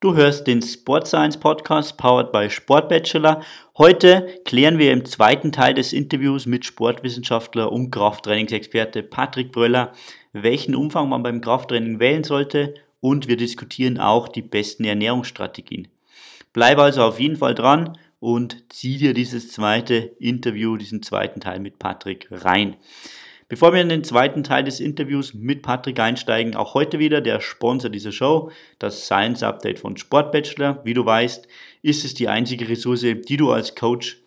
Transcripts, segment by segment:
Du hörst den Sport Science Podcast powered by Sport Bachelor. Heute klären wir im zweiten Teil des Interviews mit Sportwissenschaftler und Krafttrainingsexperte Patrick Bröller, welchen Umfang man beim Krafttraining wählen sollte und wir diskutieren auch die besten Ernährungsstrategien. Bleib also auf jeden Fall dran und zieh dir dieses zweite Interview, diesen zweiten Teil mit Patrick rein. Bevor wir in den zweiten Teil des Interviews mit Patrick einsteigen, auch heute wieder der Sponsor dieser Show, das Science Update von Sport Bachelor. Wie du weißt, ist es die einzige Ressource, die du als Coach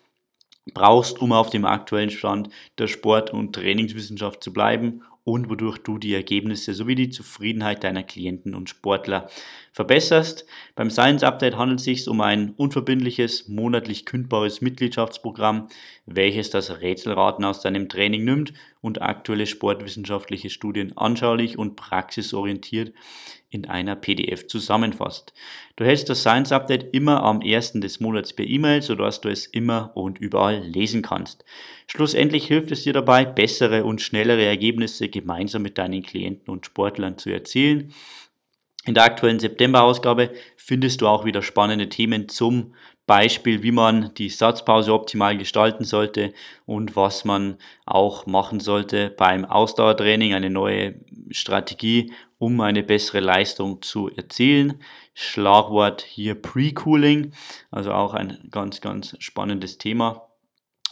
brauchst, um auf dem aktuellen Stand der Sport- und Trainingswissenschaft zu bleiben und wodurch du die Ergebnisse sowie die Zufriedenheit deiner Klienten und Sportler verbesserst. Beim Science Update handelt es sich um ein unverbindliches, monatlich kündbares Mitgliedschaftsprogramm, welches das Rätselraten aus deinem Training nimmt und aktuelle sportwissenschaftliche Studien anschaulich und praxisorientiert in einer PDF zusammenfasst. Du hältst das Science Update immer am ersten des Monats per E-Mail, sodass du es immer und überall lesen kannst. Schlussendlich hilft es dir dabei, bessere und schnellere Ergebnisse gemeinsam mit deinen Klienten und Sportlern zu erzielen. In der aktuellen September-Ausgabe findest du auch wieder spannende Themen zum Beispiel, wie man die Satzpause optimal gestalten sollte und was man auch machen sollte beim Ausdauertraining, eine neue Strategie, um eine bessere Leistung zu erzielen. Schlagwort hier Pre-Cooling, also auch ein ganz, ganz spannendes Thema.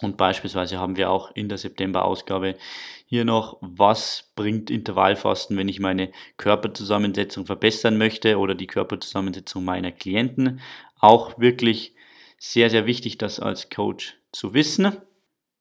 Und beispielsweise haben wir auch in der September-Ausgabe hier noch, was bringt Intervallfasten, wenn ich meine Körperzusammensetzung verbessern möchte oder die Körperzusammensetzung meiner Klienten. Auch wirklich sehr, sehr wichtig, das als Coach zu wissen.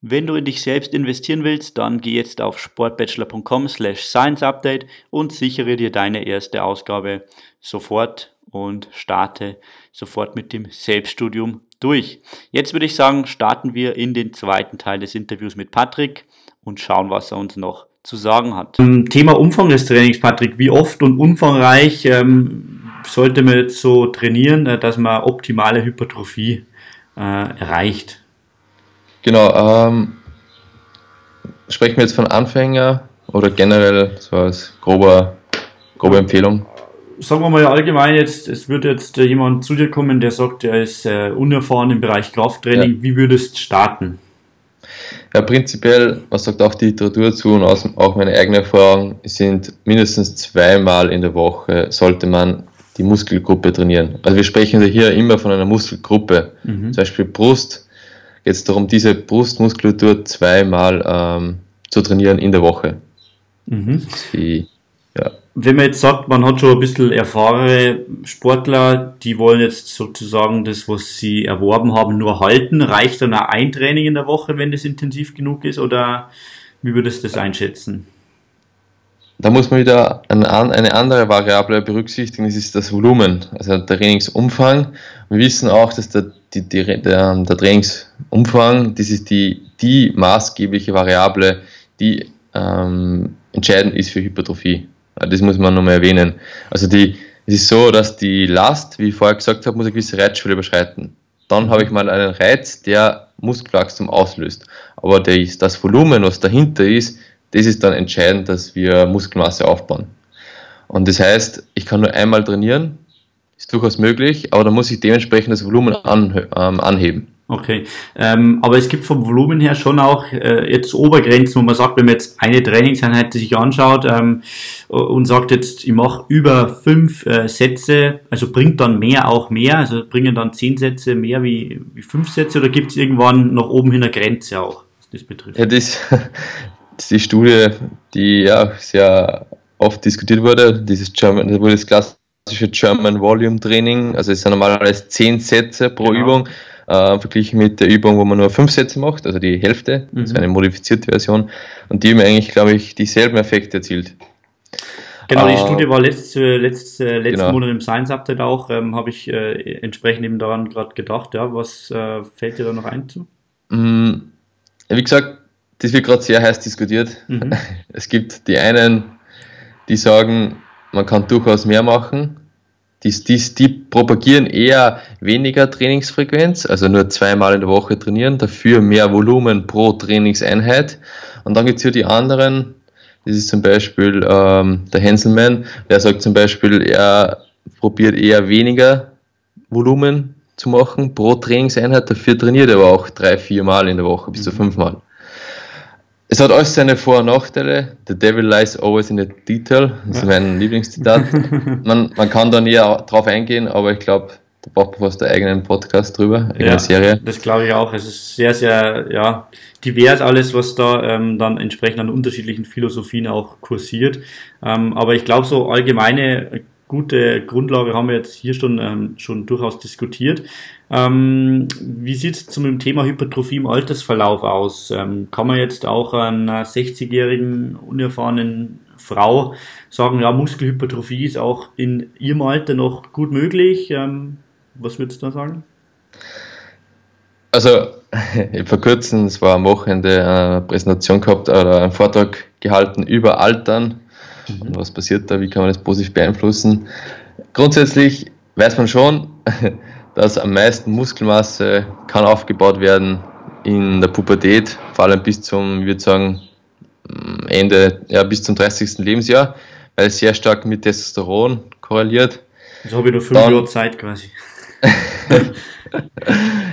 Wenn du in dich selbst investieren willst, dann geh jetzt auf sportbachelor.com slash science update und sichere dir deine erste Ausgabe sofort und starte sofort mit dem Selbststudium durch. Jetzt würde ich sagen, starten wir in den zweiten Teil des Interviews mit Patrick und schauen, was er uns noch zu sagen hat. Thema Umfang des Trainings, Patrick. Wie oft und umfangreich ähm, sollte man jetzt so trainieren, äh, dass man optimale Hypertrophie äh, erreicht? Genau, ähm, sprechen wir jetzt von Anfänger oder generell so als grober, grobe Empfehlung? Sagen wir mal allgemein jetzt, es wird jetzt äh, jemand zu dir kommen, der sagt, er ist äh, unerfahren im Bereich Krafttraining. Ja. Wie würdest du starten? Ja, prinzipiell, was sagt auch die Literatur zu und auch meine eigene Erfahrung, sind mindestens zweimal in der Woche sollte man die Muskelgruppe trainieren. Also wir sprechen hier immer von einer Muskelgruppe. Mhm. Zum Beispiel Brust geht es darum, diese Brustmuskulatur zweimal ähm, zu trainieren in der Woche. Mhm. Die, ja. Wenn man jetzt sagt, man hat schon ein bisschen erfahrene Sportler, die wollen jetzt sozusagen das, was sie erworben haben, nur halten, reicht dann auch ein Training in der Woche, wenn das intensiv genug ist, oder wie würdest du das einschätzen? Da muss man wieder eine andere Variable berücksichtigen, das ist das Volumen, also der Trainingsumfang. Wir wissen auch, dass der, die, die, der, der Trainingsumfang, das ist die, die maßgebliche Variable, die ähm, entscheidend ist für Hypertrophie. Das muss man nochmal erwähnen. Also die, es ist so, dass die Last, wie ich vorher gesagt habe, muss eine gewisse Reizschwelle überschreiten. Dann habe ich mal einen Reiz, der Muskelwachstum auslöst. Aber das, das Volumen, was dahinter ist, das ist dann entscheidend, dass wir Muskelmasse aufbauen. Und das heißt, ich kann nur einmal trainieren, ist durchaus möglich, aber dann muss ich dementsprechend das Volumen an, ähm, anheben. Okay, ähm, aber es gibt vom Volumen her schon auch äh, jetzt Obergrenzen, wo man sagt, wenn man jetzt eine Trainingseinheit sich anschaut ähm, und sagt jetzt, ich mache über fünf äh, Sätze, also bringt dann mehr auch mehr, also bringen dann zehn Sätze mehr wie, wie fünf Sätze oder gibt es irgendwann nach oben hin eine Grenze auch, was das betrifft? Ja, das, die Studie, die ja sehr oft diskutiert wurde, dieses German, das wurde das klassische German Volume Training, also es sind normalerweise zehn Sätze pro genau. Übung, äh, verglichen mit der Übung, wo man nur fünf Sätze macht, also die Hälfte, mhm. also eine modifizierte Version, und die haben eigentlich, glaube ich, dieselben Effekte erzielt. Genau, die uh, Studie war letzt, letzt, äh, letzten genau. Monat im Science Update auch, ähm, habe ich äh, entsprechend eben daran gerade gedacht, ja, was äh, fällt dir da noch ein zu? Mm, wie gesagt, das wird gerade sehr heiß diskutiert. Mhm. Es gibt die einen, die sagen, man kann durchaus mehr machen. Die, die, die propagieren eher weniger Trainingsfrequenz, also nur zweimal in der Woche trainieren, dafür mehr Volumen pro Trainingseinheit. Und dann gibt es hier die anderen, das ist zum Beispiel ähm, der Henselmann, der sagt zum Beispiel, er probiert eher weniger Volumen zu machen pro Trainingseinheit. Dafür trainiert er aber auch drei, vier Mal in der Woche, bis zu mhm. fünf Mal. Es hat alles seine Vor- und Nachteile. The devil lies always in the detail. Das ist mein Lieblingszitat. Man, man kann da nie drauf eingehen, aber ich glaube, da braucht man fast einen eigenen Podcast drüber, eine ja, Serie. Das glaube ich auch. Es ist sehr, sehr ja, divers alles, was da ähm, dann entsprechend an unterschiedlichen Philosophien auch kursiert. Ähm, aber ich glaube, so allgemeine gute Grundlage haben wir jetzt hier schon, ähm, schon durchaus diskutiert. Ähm, wie sieht es zum Thema Hypertrophie im Altersverlauf aus? Ähm, kann man jetzt auch einer 60-jährigen, unerfahrenen Frau sagen, ja, Muskelhypertrophie ist auch in ihrem Alter noch gut möglich? Ähm, was würdest du da sagen? Also, ich habe vor kurzem, es war am Wochenende, eine Präsentation gehabt oder einen Vortrag gehalten über Altern Mhm. Und was passiert da? Wie kann man das positiv beeinflussen? Grundsätzlich weiß man schon, dass am meisten Muskelmasse kann aufgebaut werden in der Pubertät, vor allem bis zum, ich würde sagen, Ende, ja, bis zum 30. Lebensjahr, weil es sehr stark mit Testosteron korreliert. Also habe ich nur fünf Jahre Zeit quasi.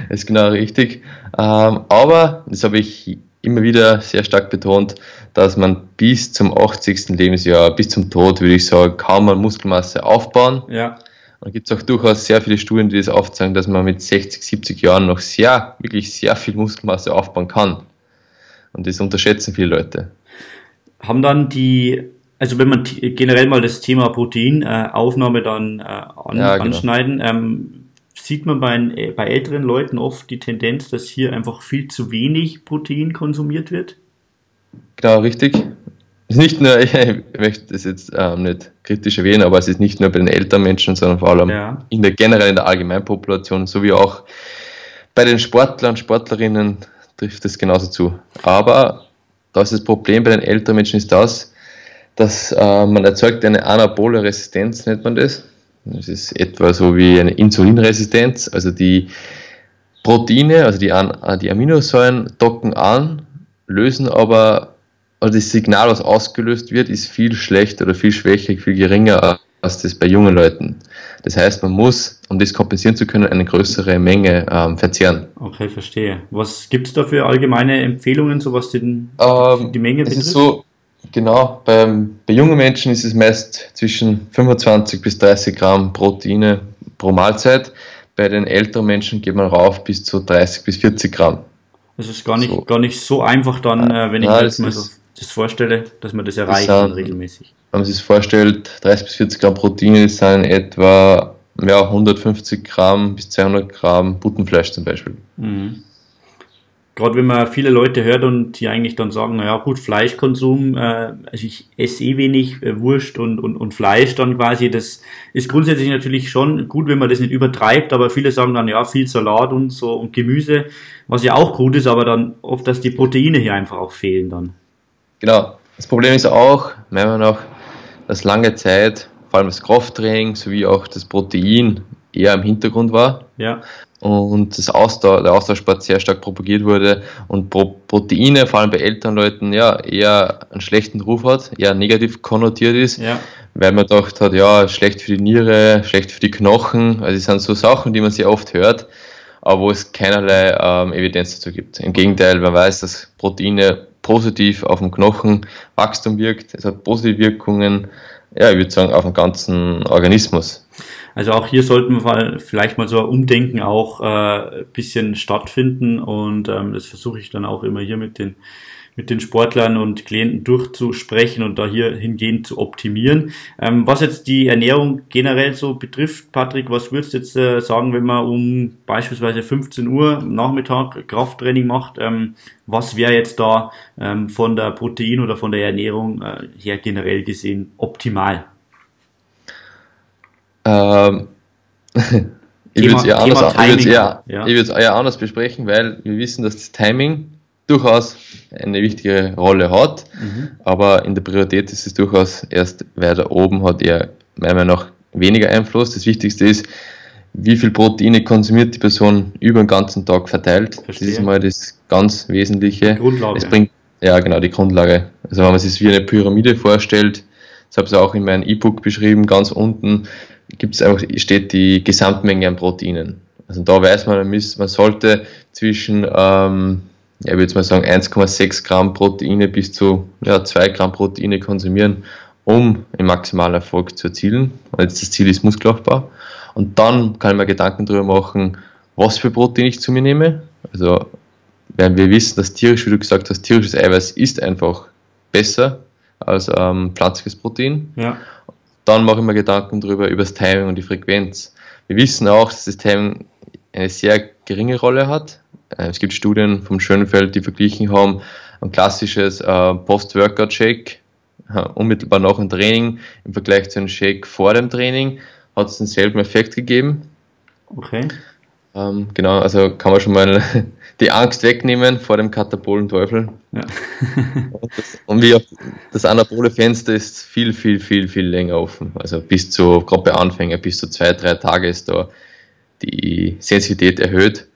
ist genau richtig. Ähm, aber, das habe ich immer wieder sehr stark betont, dass man bis zum 80. Lebensjahr, bis zum Tod, würde ich sagen, kaum man Muskelmasse aufbauen. Ja. Und gibt es auch durchaus sehr viele Studien, die das aufzeigen, dass man mit 60, 70 Jahren noch sehr, wirklich sehr viel Muskelmasse aufbauen kann. Und das unterschätzen viele Leute. Haben dann die, also wenn man generell mal das Thema Proteinaufnahme dann äh, an, ja, genau. anschneiden, ähm, sieht man bei, äh, bei älteren Leuten oft die Tendenz, dass hier einfach viel zu wenig Protein konsumiert wird? Genau, richtig. Ist nicht nur, ich möchte das jetzt ähm, nicht kritisch erwähnen, aber es ist nicht nur bei den älteren Menschen, sondern vor allem ja. in der generell in der Allgemeinpopulation, sowie auch bei den Sportlern, Sportlerinnen trifft es genauso zu. Aber das, das Problem bei den älteren Menschen ist das, dass äh, man erzeugt eine anabole Resistenz, nennt man das. Das ist etwa so wie eine Insulinresistenz, also die Proteine, also die, die Aminosäuren docken an, lösen aber also das Signal, was ausgelöst wird, ist viel schlechter oder viel schwächer, viel geringer als das bei jungen Leuten. Das heißt, man muss, um das kompensieren zu können, eine größere Menge ähm, verzehren. Okay, verstehe. Was gibt es da für allgemeine Empfehlungen, so was den, ähm, die Menge betrifft? Es ist so, genau, beim, bei jungen Menschen ist es meist zwischen 25 bis 30 Gramm Proteine pro Mahlzeit. Bei den älteren Menschen geht man rauf bis zu 30 bis 40 Gramm. Das ist gar nicht so, gar nicht so einfach dann, äh, wenn ich mir jetzt mal so das vorstelle, dass man das erreicht das sind, regelmäßig. Wenn man sich das vorstellt, 30 bis 40 Gramm Proteine sind etwa ja, 150 Gramm bis 200 Gramm Buttenfleisch zum Beispiel. Mhm gerade wenn man viele Leute hört und die eigentlich dann sagen, naja gut, Fleischkonsum, äh, also ich esse eh wenig äh, Wurst und, und, und Fleisch dann quasi, das ist grundsätzlich natürlich schon gut, wenn man das nicht übertreibt, aber viele sagen dann, ja, viel Salat und so und Gemüse, was ja auch gut ist, aber dann oft, dass die Proteine hier einfach auch fehlen dann. Genau. Das Problem ist auch, meiner Meinung nach, dass lange Zeit, vor allem das Krafttraining sowie auch das Protein eher im Hintergrund war. Ja und das Ausdauer, der Ausdauersport sehr stark propagiert wurde und Pro Proteine, vor allem bei älteren Leuten, ja, eher einen schlechten Ruf hat, eher negativ konnotiert ist, ja. weil man gedacht hat, ja, schlecht für die Niere, schlecht für die Knochen, also es sind so Sachen, die man sehr oft hört, aber wo es keinerlei ähm, Evidenz dazu gibt. Im Gegenteil, man weiß, dass Proteine positiv auf den Knochenwachstum wirkt, es hat positive Wirkungen, ja, ich würde sagen, auf den ganzen Organismus. Also auch hier sollten wir vielleicht mal so ein Umdenken auch äh, bisschen stattfinden. Und ähm, das versuche ich dann auch immer hier mit den mit den Sportlern und Klienten durchzusprechen und da hier hingehend zu optimieren. Ähm, was jetzt die Ernährung generell so betrifft, Patrick, was würdest du jetzt äh, sagen, wenn man um beispielsweise 15 Uhr Nachmittag Krafttraining macht? Ähm, was wäre jetzt da ähm, von der Protein- oder von der Ernährung äh, her generell gesehen optimal? Ähm, ich würde es eher, anders, eher, ja. eher anders besprechen, weil wir wissen, dass das Timing durchaus eine wichtige Rolle hat, mhm. aber in der Priorität ist es durchaus erst weiter oben, hat er meiner Meinung nach weniger Einfluss. Das Wichtigste ist, wie viel Proteine konsumiert die Person über den ganzen Tag verteilt. Verstehe. Das ist mal das ganz Wesentliche. Die Grundlage. Es bringt, ja, genau, die Grundlage. Also wenn man sich wie eine Pyramide vorstellt, das habe ich auch in meinem E-Book beschrieben, ganz unten gibt's einfach, steht die Gesamtmenge an Proteinen. Also da weiß man, man sollte zwischen, ähm, ja, ich würde mal sagen, 1,6 Gramm Proteine bis zu ja, 2 Gramm Proteine konsumieren, um einen maximalen Erfolg zu erzielen. Und jetzt das Ziel ist Muskelaufbau. Und dann kann ich mir Gedanken darüber machen, was für Protein ich zu mir nehme. Also, wenn wir wissen, dass tierisch, wie du gesagt hast, tierisches Eiweiß ist einfach besser als ähm, pflanzliches Protein. Ja. Dann mache ich mir Gedanken darüber, über das Timing und die Frequenz. Wir wissen auch, dass das Timing eine sehr geringe Rolle hat. Äh, es gibt Studien vom Schönfeld, die verglichen haben, ein klassisches äh, Post-Workout-Shake äh, unmittelbar nach dem Training im Vergleich zu einem Shake vor dem Training hat es denselben Effekt gegeben. Okay. Ähm, genau, also kann man schon mal die Angst wegnehmen vor dem katabolen Teufel. Ja. und, das, und wie auch das anabole Fenster ist viel, viel, viel, viel länger offen. Also bis zu, gerade bei Anfängern, bis zu zwei, drei Tage ist da die Sensitivität erhöht.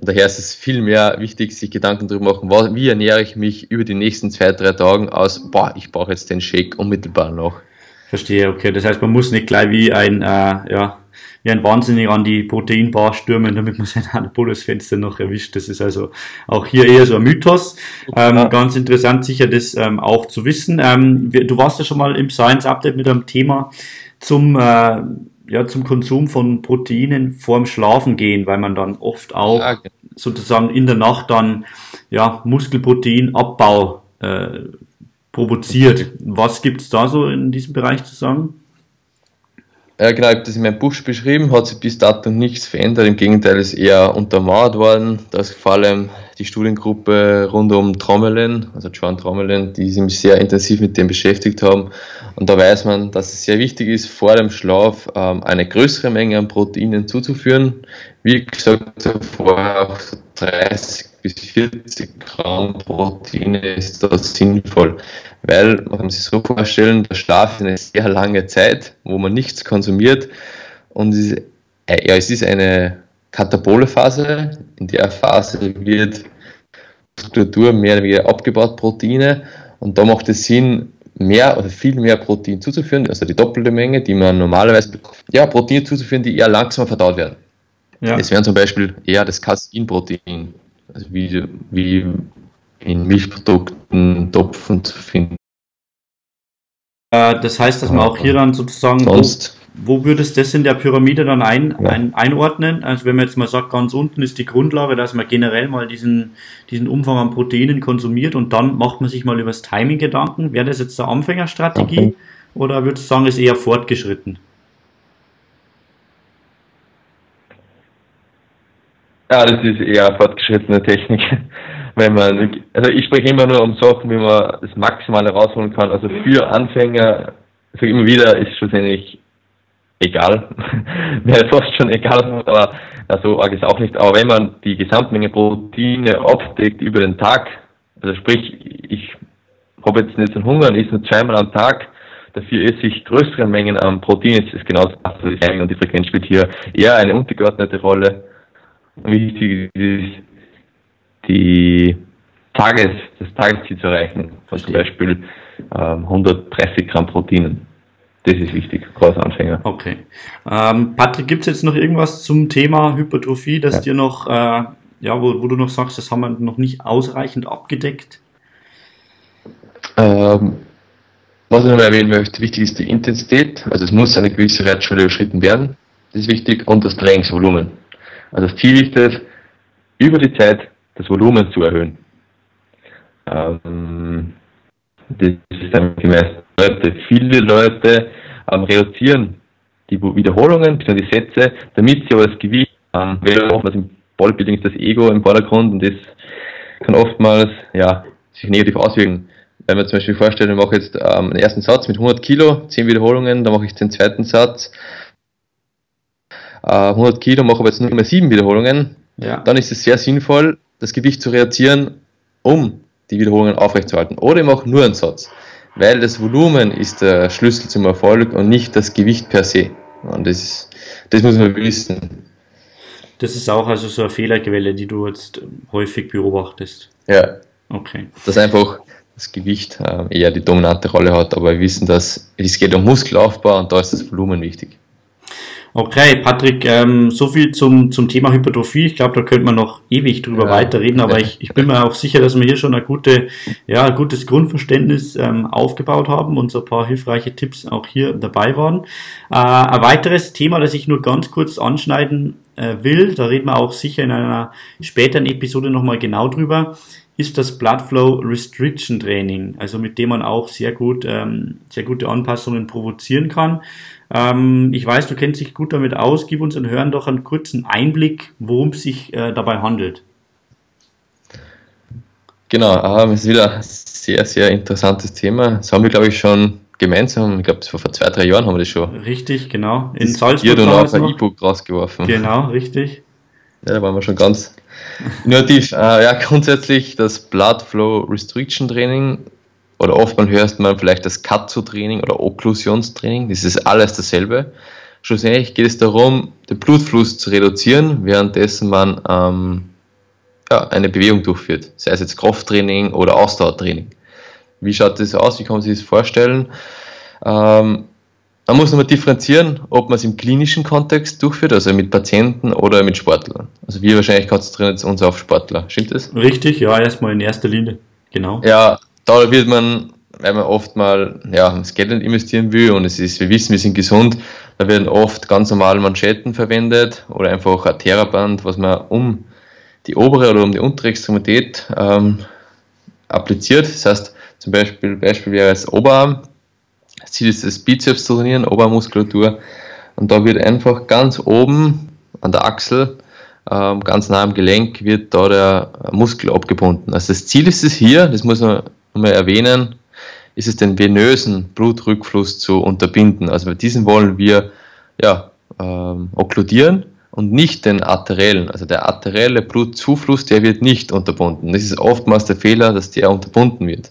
Und daher ist es viel mehr wichtig, sich Gedanken darüber machen, wie ernähre ich mich über die nächsten zwei, drei Tage aus, boah, ich brauche jetzt den Shake unmittelbar noch. Verstehe, okay. Das heißt, man muss nicht gleich wie ein, äh, ja, wie ein Wahnsinnig an die Proteinbar stürmen, damit man sein Anabolus-Fenster noch erwischt. Das ist also auch hier eher so ein Mythos. Ähm. Ganz interessant sicher das ähm, auch zu wissen. Ähm, du warst ja schon mal im Science Update mit einem Thema zum äh, ja, zum Konsum von Proteinen vorm Schlafen gehen, weil man dann oft auch ja, okay. sozusagen in der Nacht dann ja, Muskelproteinabbau äh, provoziert. Was gibt es da so in diesem Bereich zu sagen? Ja, genau, ich habe das in meinem Buch beschrieben, hat sich bis dato nichts verändert. Im Gegenteil, ist eher untermauert worden, dass vor allem die Studiengruppe rund um Trommelen, also Joan Trommelen, die sich sehr intensiv mit dem beschäftigt haben. Und da weiß man, dass es sehr wichtig ist, vor dem Schlaf ähm, eine größere Menge an Proteinen zuzuführen. Wie gesagt, vorher auch 30 bis 40 Gramm Proteine ist das sinnvoll weil man kann sich so vorstellen, der Schlaf ist eine sehr lange Zeit, wo man nichts konsumiert und es ist, äh, ja, es ist eine katabole Phase. In der Phase wird Muskulatur mehr oder weniger abgebaut, Proteine und da macht es Sinn, mehr oder viel mehr Protein zuzuführen, also die doppelte Menge, die man normalerweise bekommt, ja, Proteine zuzuführen, die eher langsamer verdaut werden. Ja. Das wären zum Beispiel eher das Caseinprotein, also wie, wie in Milchprodukten, Topfen zu finden. Äh, das heißt, dass man auch hier dann sozusagen, Sonst. Wo, wo würde es das in der Pyramide dann ein, ein, einordnen? Also wenn man jetzt mal sagt, ganz unten ist die Grundlage, dass man generell mal diesen, diesen Umfang an Proteinen konsumiert und dann macht man sich mal über das Timing Gedanken. Wäre das jetzt eine Anfängerstrategie okay. oder würdest du sagen, ist eher fortgeschritten? Ja, das ist eher fortgeschrittene Technik wenn man, also ich spreche immer nur um Sachen, wie man das Maximale rausholen kann. Also für Anfänger, sage ich immer wieder, ist schlussendlich egal. Wäre fast schon egal, aber ja, so arg ist auch nicht. Aber wenn man die Gesamtmenge Proteine abdeckt über den Tag, also sprich, ich habe jetzt nicht so einen Hunger und esse nur zweimal am Tag, dafür esse ich größere Mengen an Protein, ist genau das, und die Frequenz spielt hier eher eine untergeordnete Rolle. Wichtig ist, die Tages, das Tagesziel zu erreichen, von zum Beispiel ähm, 130 Gramm Proteinen. Das ist wichtig, als Anfänger. Okay. Ähm, Patrick, gibt es jetzt noch irgendwas zum Thema Hypertrophie, das ja. dir noch, äh, ja, wo, wo, du noch sagst, das haben wir noch nicht ausreichend abgedeckt? Ähm, was ich noch erwähnen möchte, wichtig ist die Intensität. Also es muss eine gewisse Reitschwelle überschritten werden. Das ist wichtig. Und das Trainingsvolumen. Also das Ziel ist es, über die Zeit das Volumen zu erhöhen. Ähm, das ist dann gemäß Leute. Viele Leute ähm, reduzieren die Wiederholungen, die Sätze, damit sie aber das Gewicht ähm, oftmals im Bodybuilding ist das Ego im Vordergrund und das kann oftmals ja, sich negativ auswirken. Wenn wir zum Beispiel vorstellen, ich mache jetzt ähm, einen ersten Satz mit 100 Kilo, 10 Wiederholungen, dann mache ich den zweiten Satz, äh, 100 Kilo, mache aber jetzt nur mehr 7 Wiederholungen, ja. dann ist es sehr sinnvoll, das Gewicht zu reduzieren, um die Wiederholungen aufrechtzuerhalten. Oder ich mache nur einen Satz, weil das Volumen ist der Schlüssel zum Erfolg und nicht das Gewicht per se. Und das, das muss man wissen. Das ist auch also so eine Fehlerquelle, die du jetzt häufig beobachtest. Ja. Okay. Dass einfach das Gewicht äh, eher die dominante Rolle hat, aber wir wissen, dass es geht um Muskelaufbau und da ist das Volumen wichtig. Okay, Patrick, ähm, so viel zum, zum Thema Hypertrophie. Ich glaube, da könnte man noch ewig drüber ja. weiterreden, aber ich, ich bin mir auch sicher, dass wir hier schon ein, gute, ja, ein gutes Grundverständnis ähm, aufgebaut haben und so ein paar hilfreiche Tipps auch hier dabei waren. Äh, ein weiteres Thema, das ich nur ganz kurz anschneiden äh, will, da reden wir auch sicher in einer späteren Episode nochmal genau drüber, ist das Blood Flow Restriction Training, also mit dem man auch sehr gut, ähm, sehr gute Anpassungen provozieren kann. Ähm, ich weiß, du kennst dich gut damit aus. Gib uns und Hören doch einen kurzen Einblick, worum es sich äh, dabei handelt. Genau, ähm, es ist wieder ein sehr, sehr interessantes Thema. Das haben wir, glaube ich, schon gemeinsam, ich glaube, vor zwei, drei Jahren haben wir das schon. Richtig, genau. In Salzburg. Und auch ein E-Book rausgeworfen. Genau, richtig. Ja, da waren wir schon ganz innovativ. Äh, ja, grundsätzlich das Blood Flow Restriction Training oder oftmals hörst man vielleicht das Katsu-Training oder Okklusionstraining, das ist alles dasselbe. Schlussendlich geht es darum, den Blutfluss zu reduzieren, währenddessen man ähm, ja, eine Bewegung durchführt, sei es jetzt Krafttraining oder Ausdauertraining. Wie schaut das aus? Wie kann man sich das vorstellen? Ähm, man muss nochmal differenzieren, ob man es im klinischen Kontext durchführt, also mit Patienten oder mit Sportlern. Also wir wahrscheinlich konzentrieren uns auf Sportler. Stimmt das? Richtig, ja, erstmal in erster Linie. Genau. Ja, da wird man, weil man oft mal ja, das Geld investieren will und es ist, wir wissen, wir sind gesund, da werden oft ganz normale Manschetten verwendet oder einfach ein Theraband, was man um die obere oder um die untere Extremität ähm, appliziert. Das heißt, zum Beispiel, Beispiel wäre es Oberarm. Ziel ist das Bizeps zu trainieren, Obermuskulatur. Und da wird einfach ganz oben an der Achsel, ähm, ganz nah am Gelenk, wird da der Muskel abgebunden. Also das Ziel ist es hier, das muss man mal erwähnen, ist es den venösen Blutrückfluss zu unterbinden. Also bei diesen wollen wir ja, ähm, okkludieren und nicht den arteriellen. Also der arterielle Blutzufluss, der wird nicht unterbunden. Das ist oftmals der Fehler, dass der unterbunden wird.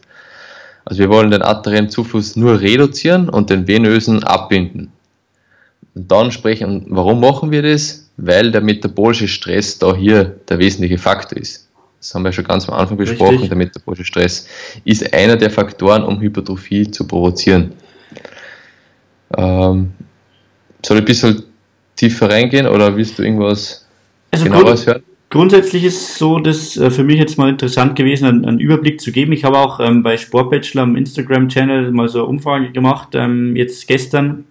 Also wir wollen den arteriellen Zufluss nur reduzieren und den venösen abbinden. Und dann sprechen, warum machen wir das? Weil der metabolische Stress da hier der wesentliche Faktor ist das haben wir schon ganz am Anfang besprochen, Richtig. der metabolische Stress ist einer der Faktoren, um Hypertrophie zu provozieren. Ähm, soll ich ein bisschen tiefer reingehen oder willst du irgendwas also genaueres hören? Grundsätzlich ist es so, dass äh, für mich jetzt mal interessant gewesen, einen, einen Überblick zu geben. Ich habe auch ähm, bei Sportbachelor am Instagram-Channel mal so eine Umfrage gemacht, ähm, jetzt gestern,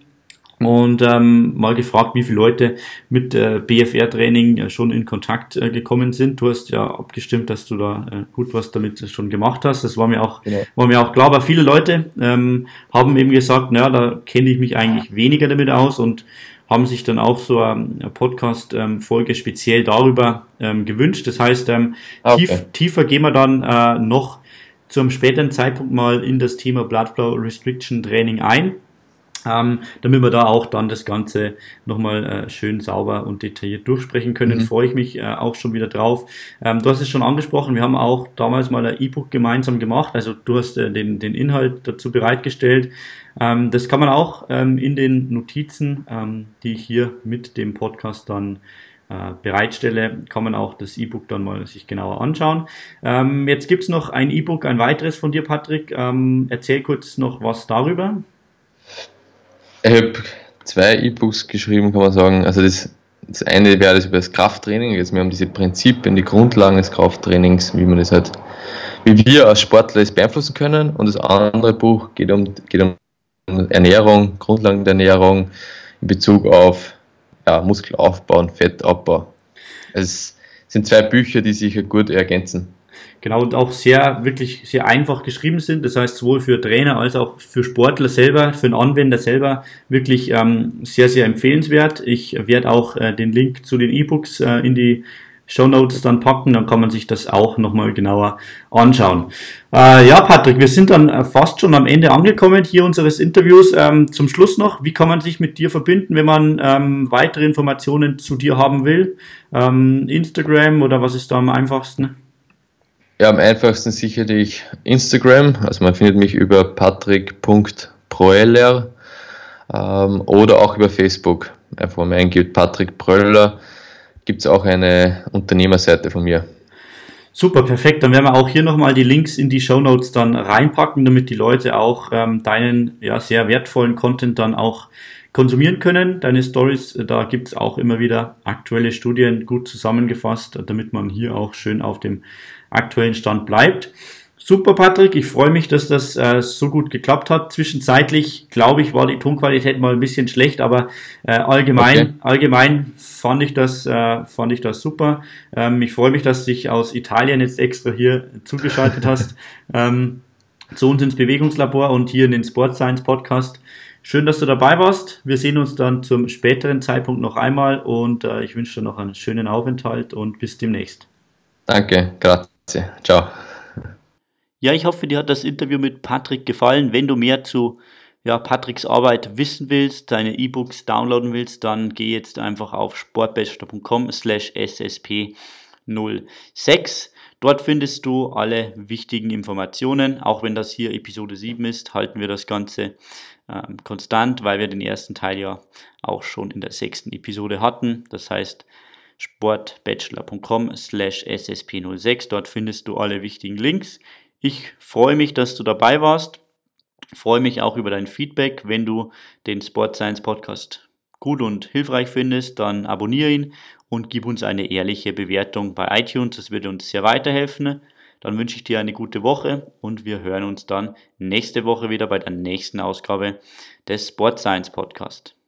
und ähm, mal gefragt, wie viele Leute mit äh, BFR-Training äh, schon in Kontakt äh, gekommen sind. Du hast ja abgestimmt, dass du da äh, gut was damit schon gemacht hast. Das war mir auch, genau. war mir auch klar. Aber viele Leute ähm, haben eben gesagt, naja, da kenne ich mich eigentlich weniger damit aus und haben sich dann auch so eine Podcast-Folge speziell darüber ähm, gewünscht. Das heißt, ähm, okay. tief, tiefer gehen wir dann äh, noch zu einem späteren Zeitpunkt mal in das Thema Blood Flow Restriction Training ein ähm, damit wir da auch dann das Ganze nochmal äh, schön sauber und detailliert durchsprechen können. Mhm. Freue ich mich äh, auch schon wieder drauf. Ähm, du hast es schon angesprochen, wir haben auch damals mal ein E-Book gemeinsam gemacht, also du hast äh, den, den Inhalt dazu bereitgestellt. Ähm, das kann man auch ähm, in den Notizen, ähm, die ich hier mit dem Podcast dann äh, bereitstelle, kann man auch das E-Book dann mal sich genauer anschauen. Ähm, jetzt gibt's noch ein E-Book, ein weiteres von dir, Patrick. Ähm, erzähl kurz noch was darüber. Ich habe zwei E-Books geschrieben, kann man sagen. Also das, das eine wäre das über das Krafttraining. Jetzt wir haben diese Prinzipien, die Grundlagen des Krafttrainings, wie man das halt, wie wir als Sportler das beeinflussen können. Und das andere Buch geht um, geht um Ernährung, Grundlagen der Ernährung in Bezug auf ja, Muskelaufbau und Fettabbau. Es sind zwei Bücher, die sich gut ergänzen. Genau, und auch sehr, wirklich sehr einfach geschrieben sind. Das heißt, sowohl für Trainer als auch für Sportler selber, für den Anwender selber wirklich ähm, sehr, sehr empfehlenswert. Ich werde auch äh, den Link zu den E-Books äh, in die Show Notes dann packen, dann kann man sich das auch nochmal genauer anschauen. Äh, ja, Patrick, wir sind dann äh, fast schon am Ende angekommen hier unseres Interviews. Ähm, zum Schluss noch, wie kann man sich mit dir verbinden, wenn man ähm, weitere Informationen zu dir haben will? Ähm, Instagram oder was ist da am einfachsten? Ja, am einfachsten sicherlich Instagram. Also man findet mich über patrick.proeller ähm, oder auch über Facebook. Einfach mal eingibt Patrick Pröller, gibt es auch eine Unternehmerseite von mir. Super, perfekt. Dann werden wir auch hier nochmal die Links in die Show Notes dann reinpacken, damit die Leute auch ähm, deinen ja, sehr wertvollen Content dann auch konsumieren können. Deine Stories, äh, da gibt es auch immer wieder aktuelle Studien gut zusammengefasst, damit man hier auch schön auf dem aktuellen Stand bleibt. Super, Patrick. Ich freue mich, dass das äh, so gut geklappt hat. Zwischenzeitlich, glaube ich, war die Tonqualität mal ein bisschen schlecht, aber äh, allgemein, okay. allgemein fand ich das, äh, fand ich das super. Ähm, ich freue mich, dass du dich aus Italien jetzt extra hier zugeschaltet hast ähm, zu uns ins Bewegungslabor und hier in den Sport Science Podcast. Schön, dass du dabei warst. Wir sehen uns dann zum späteren Zeitpunkt noch einmal und äh, ich wünsche dir noch einen schönen Aufenthalt und bis demnächst. Danke, grazie. Ciao. Ja, ich hoffe, dir hat das Interview mit Patrick gefallen. Wenn du mehr zu ja, Patricks Arbeit wissen willst, deine E-Books downloaden willst, dann geh jetzt einfach auf sportbachelor.com slash ssp06. Dort findest du alle wichtigen Informationen. Auch wenn das hier Episode 7 ist, halten wir das Ganze ähm, konstant, weil wir den ersten Teil ja auch schon in der sechsten Episode hatten. Das heißt, sportbachelor.com slash ssp06. Dort findest du alle wichtigen Links. Ich freue mich, dass du dabei warst. Freue mich auch über dein Feedback. Wenn du den Sport Science Podcast gut und hilfreich findest, dann abonniere ihn und gib uns eine ehrliche Bewertung bei iTunes. Das würde uns sehr weiterhelfen. Dann wünsche ich dir eine gute Woche und wir hören uns dann nächste Woche wieder bei der nächsten Ausgabe des Sport Science Podcast.